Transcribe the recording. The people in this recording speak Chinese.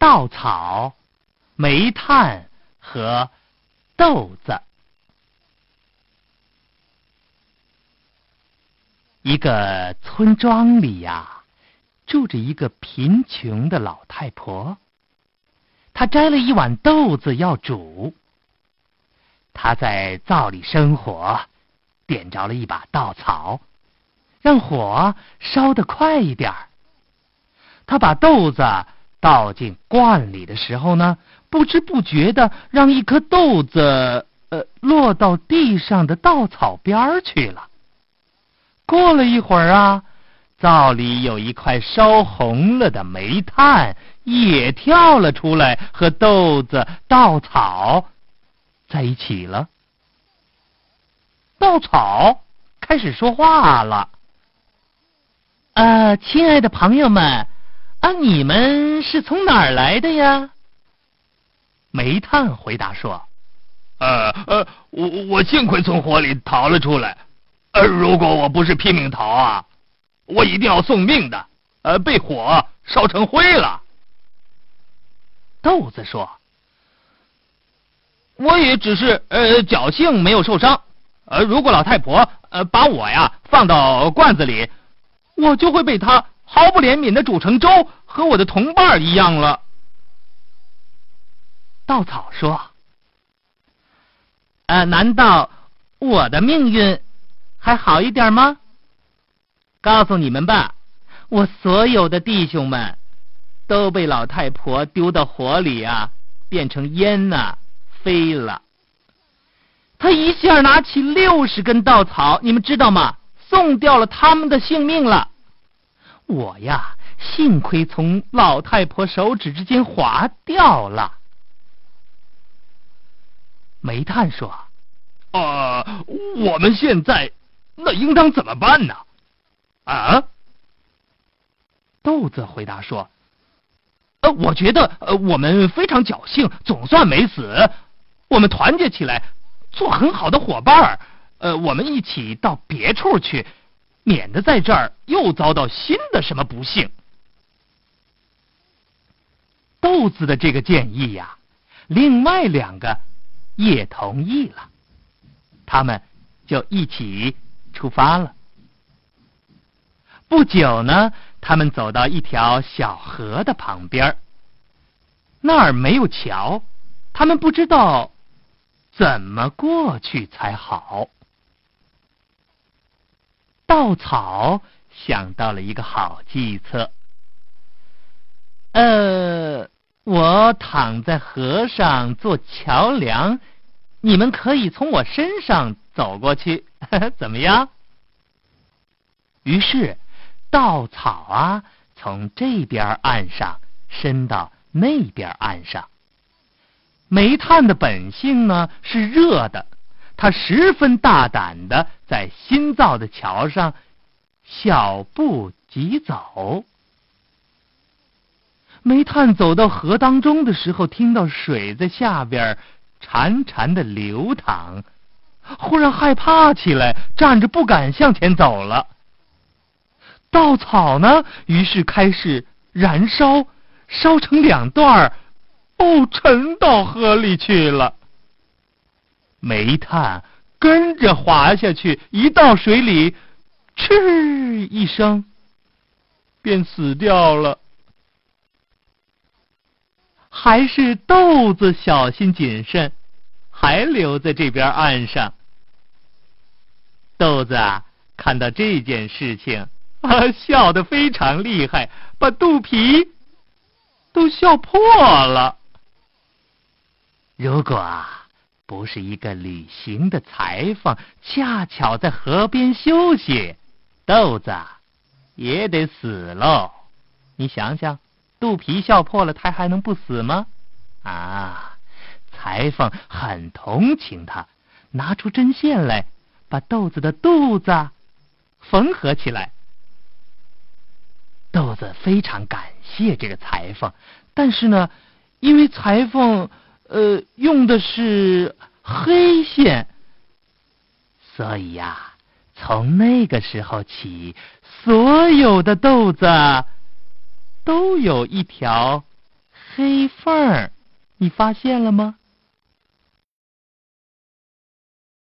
稻草、煤炭和豆子。一个村庄里呀，住着一个贫穷的老太婆。她摘了一碗豆子要煮。她在灶里生火，点着了一把稻草，让火烧得快一点儿。她把豆子倒进罐里的时候呢，不知不觉的让一颗豆子呃落到地上的稻草边儿去了。过了一会儿啊，灶里有一块烧红了的煤炭也跳了出来，和豆子、稻草在一起了。稻草开始说话了：“呃，亲爱的朋友们，啊，你们是从哪儿来的呀？”煤炭回答说：“呃呃，我我幸亏从火里逃了出来。”呃，如果我不是拼命逃啊，我一定要送命的，呃，被火烧成灰了。豆子说：“我也只是呃侥幸没有受伤。呃，如果老太婆呃把我呀放到罐子里，我就会被她毫不怜悯的煮成粥，和我的同伴一样了。”稻草说：“呃，难道我的命运？”还好一点吗？告诉你们吧，我所有的弟兄们都被老太婆丢到火里啊，变成烟呐，飞了。他一下拿起六十根稻草，你们知道吗？送掉了他们的性命了。我呀，幸亏从老太婆手指之间滑掉了。煤炭说：“啊，我们现在。”那应当怎么办呢？啊？豆子回答说：“呃，我觉得呃，我们非常侥幸，总算没死。我们团结起来，做很好的伙伴儿。呃，我们一起到别处去，免得在这儿又遭到新的什么不幸。”豆子的这个建议呀，另外两个也同意了，他们就一起。出发了。不久呢，他们走到一条小河的旁边那儿没有桥，他们不知道怎么过去才好。稻草想到了一个好计策。呃，我躺在河上做桥梁，你们可以从我身上走过去。怎么样？于是，稻草啊，从这边岸上伸到那边岸上。煤炭的本性呢是热的，它十分大胆的在新造的桥上小步疾走。煤炭走到河当中的时候，听到水在下边潺潺的流淌。忽然害怕起来，站着不敢向前走了。稻草呢，于是开始燃烧，烧成两段，哦，沉到河里去了。煤炭跟着滑下去，一到水里，嗤一声，便死掉了。还是豆子小心谨慎，还留在这边岸上。豆子啊，看到这件事情啊，笑得非常厉害，把肚皮都笑破了。如果啊，不是一个旅行的裁缝恰巧在河边休息，豆子也得死喽。你想想，肚皮笑破了，他还能不死吗？啊，裁缝很同情他，拿出针线来。把豆子的肚子缝合起来。豆子非常感谢这个裁缝，但是呢，因为裁缝呃用的是黑线，所以呀，从那个时候起，所有的豆子都有一条黑缝儿，你发现了吗？